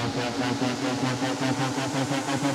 ハハハハ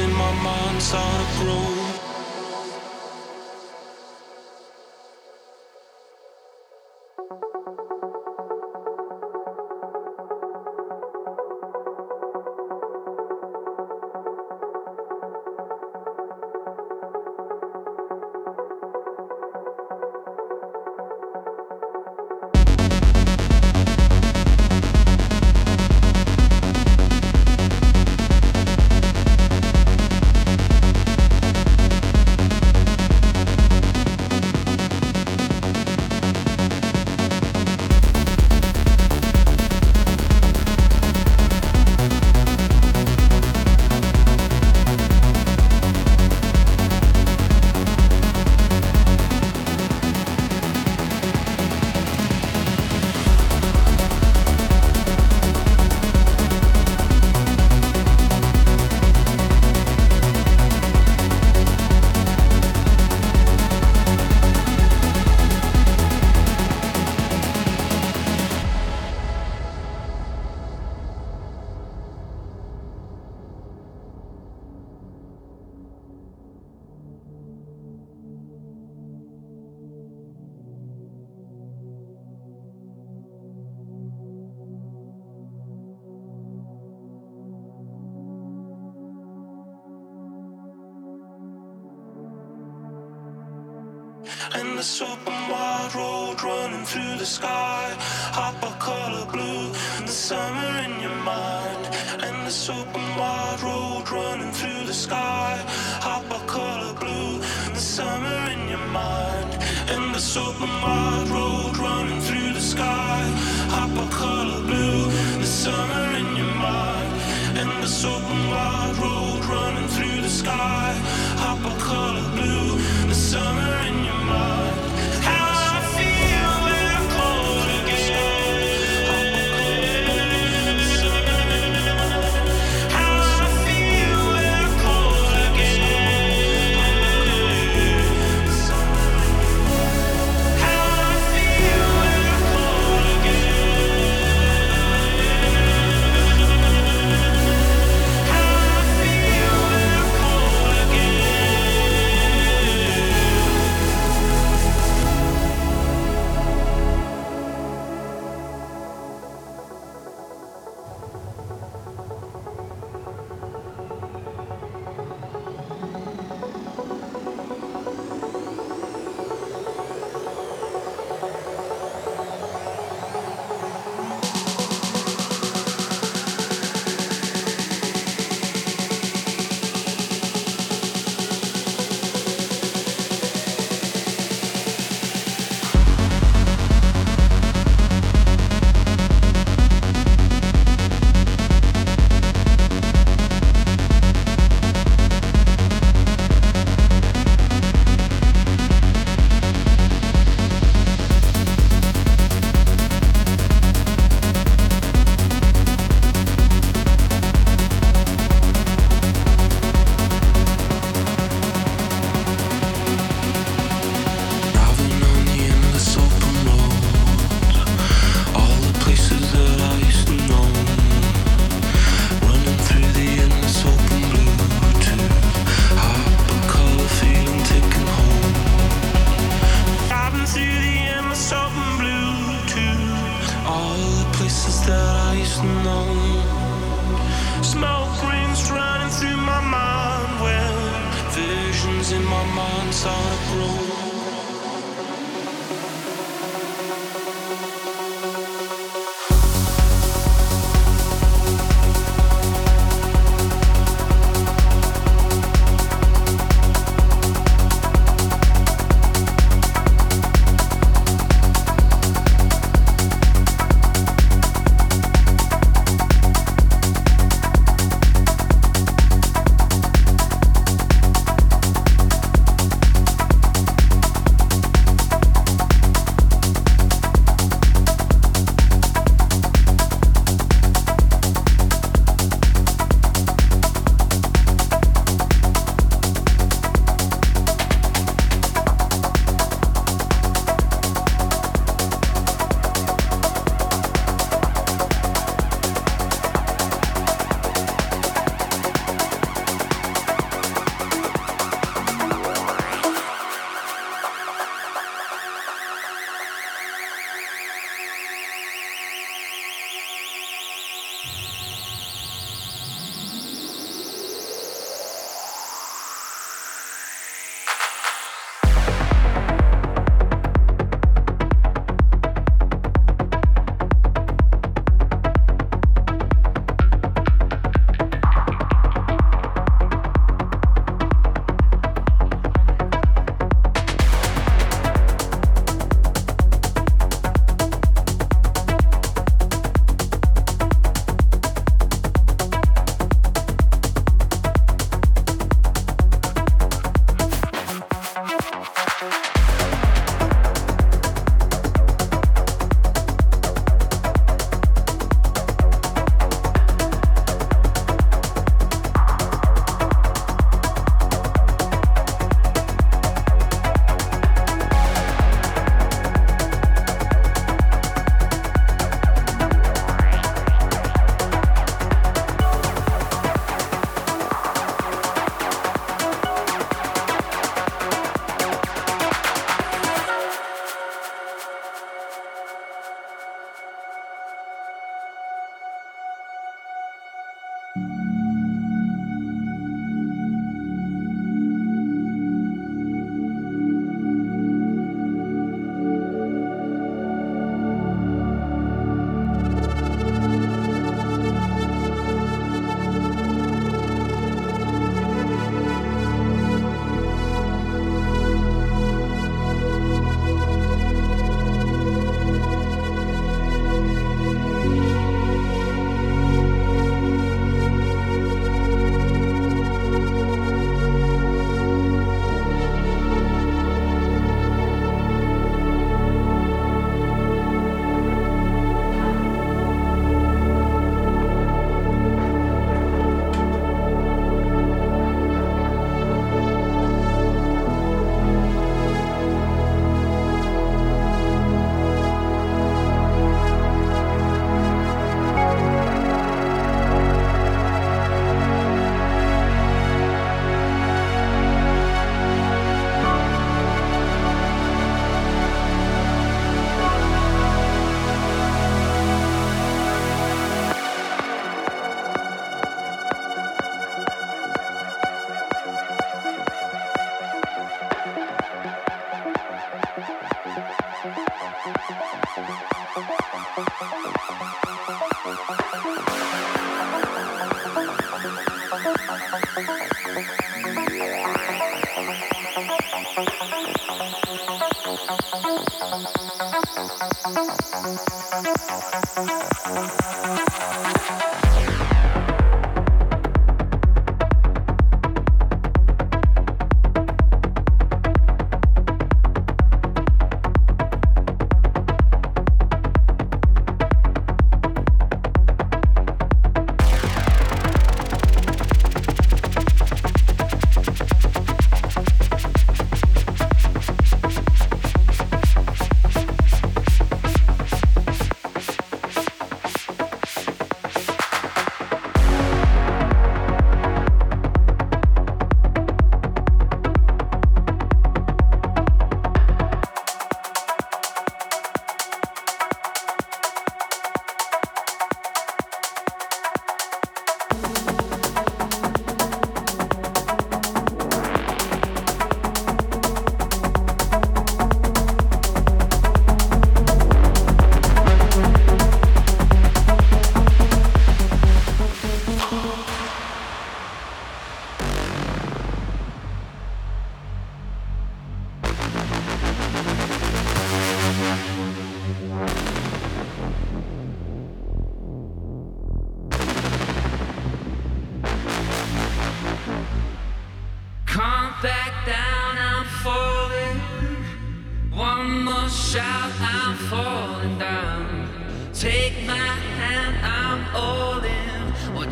in my mind saw the growth Endless open wide road running through the sky. Hot color blue, the summer in your mind. And Endless open wide road running through the sky. Hot color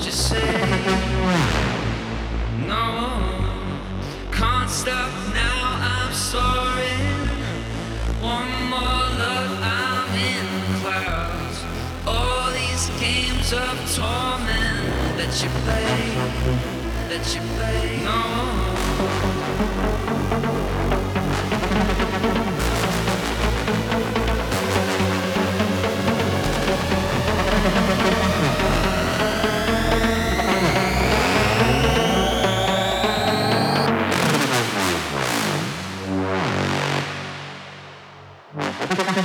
you say? No, can't stop now. I'm sorry. One more love, I'm in. All these games of torment that you play, that you play. No.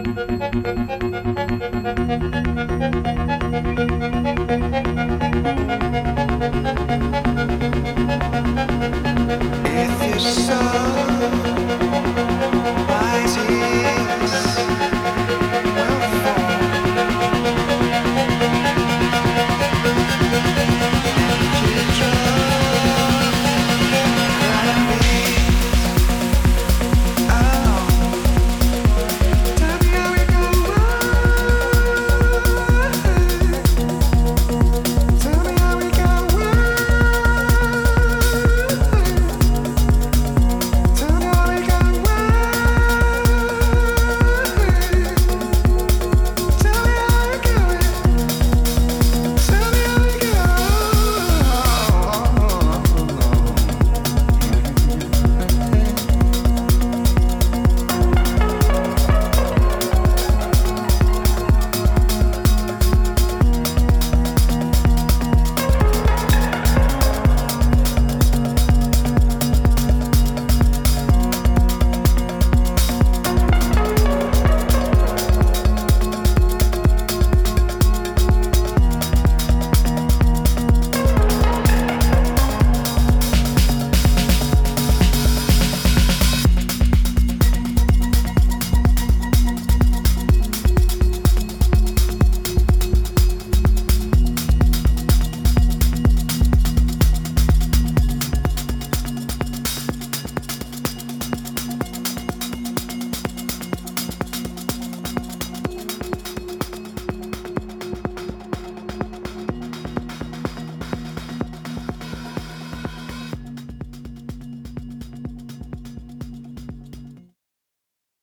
Thank you.